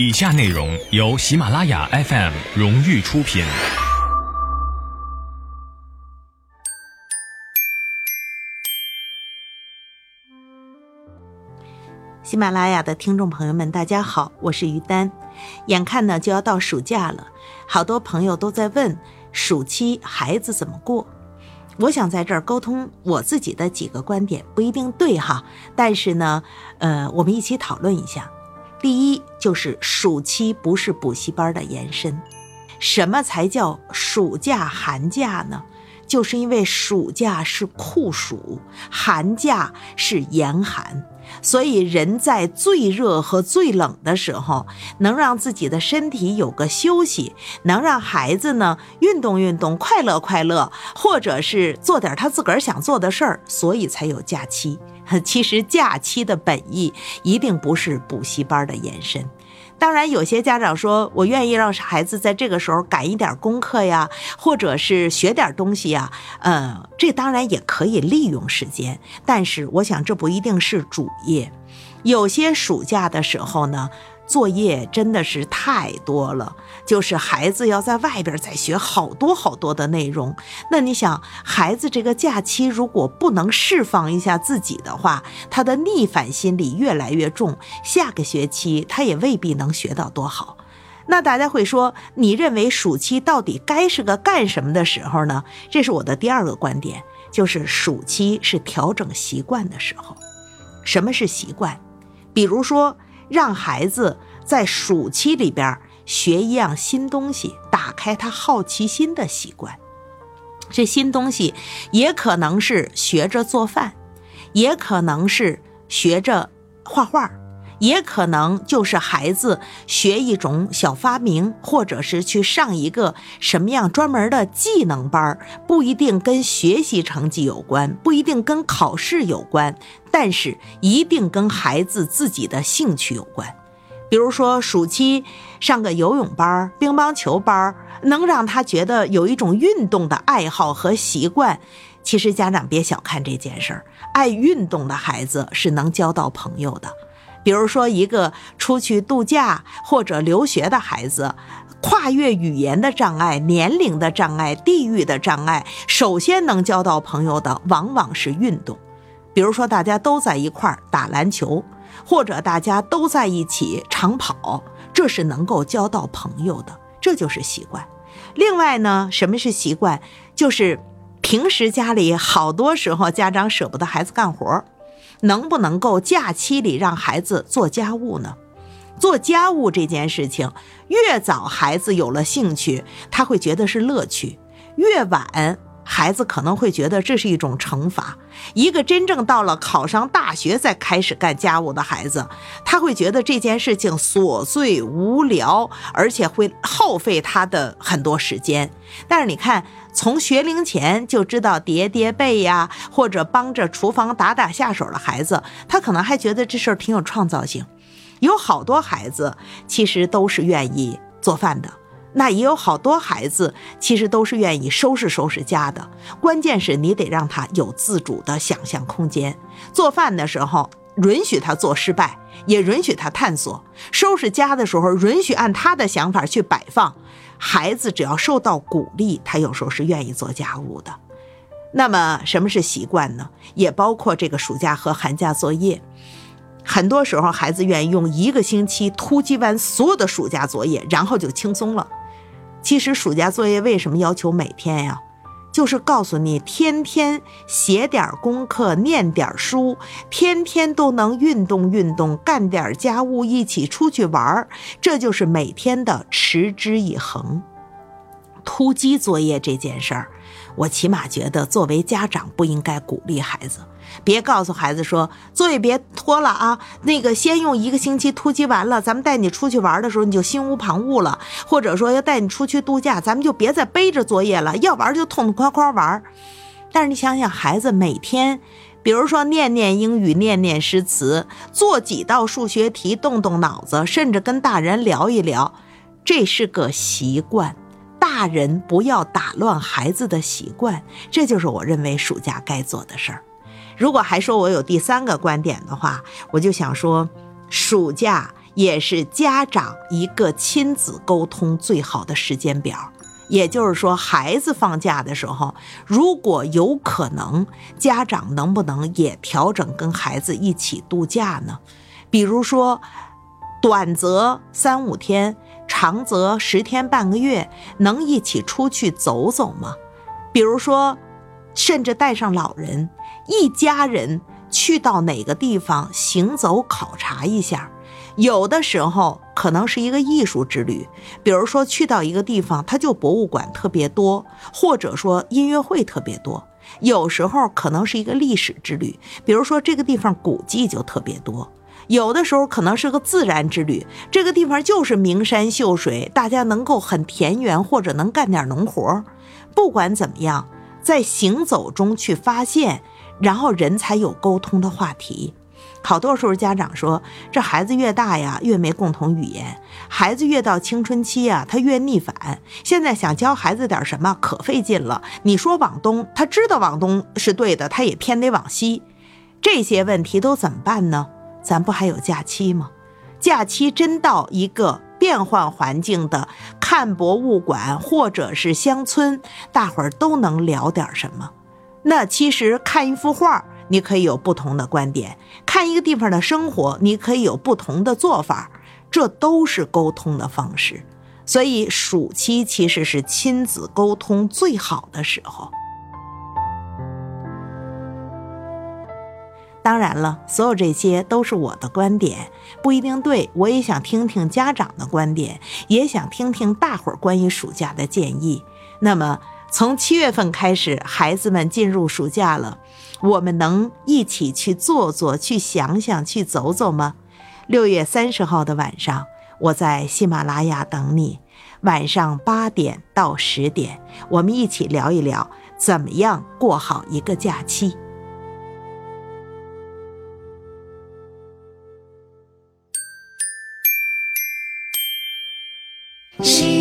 以下内容由喜马拉雅 FM 荣誉出品。喜马拉雅的听众朋友们，大家好，我是于丹。眼看呢就要到暑假了，好多朋友都在问暑期孩子怎么过。我想在这儿沟通我自己的几个观点，不一定对哈，但是呢，呃，我们一起讨论一下。第一，就是暑期不是补习班的延伸。什么才叫暑假寒假呢？就是因为暑假是酷暑，寒假是严寒。所以，人在最热和最冷的时候，能让自己的身体有个休息，能让孩子呢运动运动，快乐快乐，或者是做点他自个儿想做的事儿，所以才有假期。其实，假期的本意一定不是补习班的延伸。当然，有些家长说，我愿意让孩子在这个时候赶一点功课呀，或者是学点东西呀，呃，这当然也可以利用时间。但是，我想这不一定是主业。有些暑假的时候呢。作业真的是太多了，就是孩子要在外边再学好多好多的内容。那你想，孩子这个假期如果不能释放一下自己的话，他的逆反心理越来越重，下个学期他也未必能学到多好。那大家会说，你认为暑期到底该是个干什么的时候呢？这是我的第二个观点，就是暑期是调整习惯的时候。什么是习惯？比如说。让孩子在暑期里边学一样新东西，打开他好奇心的习惯。这新东西也可能是学着做饭，也可能是学着画画，也可能就是孩子学一种小发明，或者是去上一个什么样专门的技能班不一定跟学习成绩有关，不一定跟考试有关。但是一定跟孩子自己的兴趣有关，比如说暑期上个游泳班、乒乓球班，能让他觉得有一种运动的爱好和习惯。其实家长别小看这件事儿，爱运动的孩子是能交到朋友的。比如说一个出去度假或者留学的孩子，跨越语言的障碍、年龄的障碍、地域的障碍，首先能交到朋友的往往是运动。比如说，大家都在一块儿打篮球，或者大家都在一起长跑，这是能够交到朋友的，这就是习惯。另外呢，什么是习惯？就是平时家里好多时候家长舍不得孩子干活儿，能不能够假期里让孩子做家务呢？做家务这件事情，越早孩子有了兴趣，他会觉得是乐趣；越晚。孩子可能会觉得这是一种惩罚。一个真正到了考上大学再开始干家务的孩子，他会觉得这件事情琐碎无聊，而且会耗费他的很多时间。但是你看，从学龄前就知道叠叠被呀，或者帮着厨房打打下手的孩子，他可能还觉得这事儿挺有创造性。有好多孩子其实都是愿意做饭的。那也有好多孩子，其实都是愿意收拾收拾家的。关键是你得让他有自主的想象空间。做饭的时候，允许他做失败，也允许他探索；收拾家的时候，允许按他的想法去摆放。孩子只要受到鼓励，他有时候是愿意做家务的。那么，什么是习惯呢？也包括这个暑假和寒假作业。很多时候，孩子愿意用一个星期突击完所有的暑假作业，然后就轻松了。其实暑假作业为什么要求每天呀？就是告诉你，天天写点功课，念点书，天天都能运动运动，干点家务，一起出去玩儿，这就是每天的持之以恒。突击作业这件事儿。我起码觉得，作为家长不应该鼓励孩子，别告诉孩子说作业别拖了啊，那个先用一个星期突击完了，咱们带你出去玩的时候你就心无旁骛了，或者说要带你出去度假，咱们就别再背着作业了，要玩就痛痛快快玩。但是你想想，孩子每天，比如说念念英语，念念诗词，做几道数学题，动动脑子，甚至跟大人聊一聊，这是个习惯。大人不要打乱孩子的习惯，这就是我认为暑假该做的事儿。如果还说我有第三个观点的话，我就想说，暑假也是家长一个亲子沟通最好的时间表。也就是说，孩子放假的时候，如果有可能，家长能不能也调整跟孩子一起度假呢？比如说，短则三五天，长则十天半个月，能一起出去走走吗？比如说，甚至带上老人，一家人去到哪个地方行走考察一下。有的时候可能是一个艺术之旅，比如说去到一个地方，它就博物馆特别多，或者说音乐会特别多。有时候可能是一个历史之旅，比如说这个地方古迹就特别多。有的时候可能是个自然之旅，这个地方就是名山秀水，大家能够很田园或者能干点农活。不管怎么样，在行走中去发现，然后人才有沟通的话题。好多时候，家长说这孩子越大呀，越没共同语言；孩子越到青春期呀，他越逆反。现在想教孩子点什么，可费劲了。你说往东，他知道往东是对的，他也偏得往西。这些问题都怎么办呢？咱不还有假期吗？假期真到一个变换环境的看博物馆或者是乡村，大伙儿都能聊点什么？那其实看一幅画。你可以有不同的观点，看一个地方的生活，你可以有不同的做法，这都是沟通的方式。所以暑期其实是亲子沟通最好的时候。当然了，所有这些都是我的观点，不一定对。我也想听听家长的观点，也想听听大伙儿关于暑假的建议。那么。从七月份开始，孩子们进入暑假了，我们能一起去做做、去想想、去走走吗？六月三十号的晚上，我在喜马拉雅等你，晚上八点到十点，我们一起聊一聊怎么样过好一个假期。喜马拉。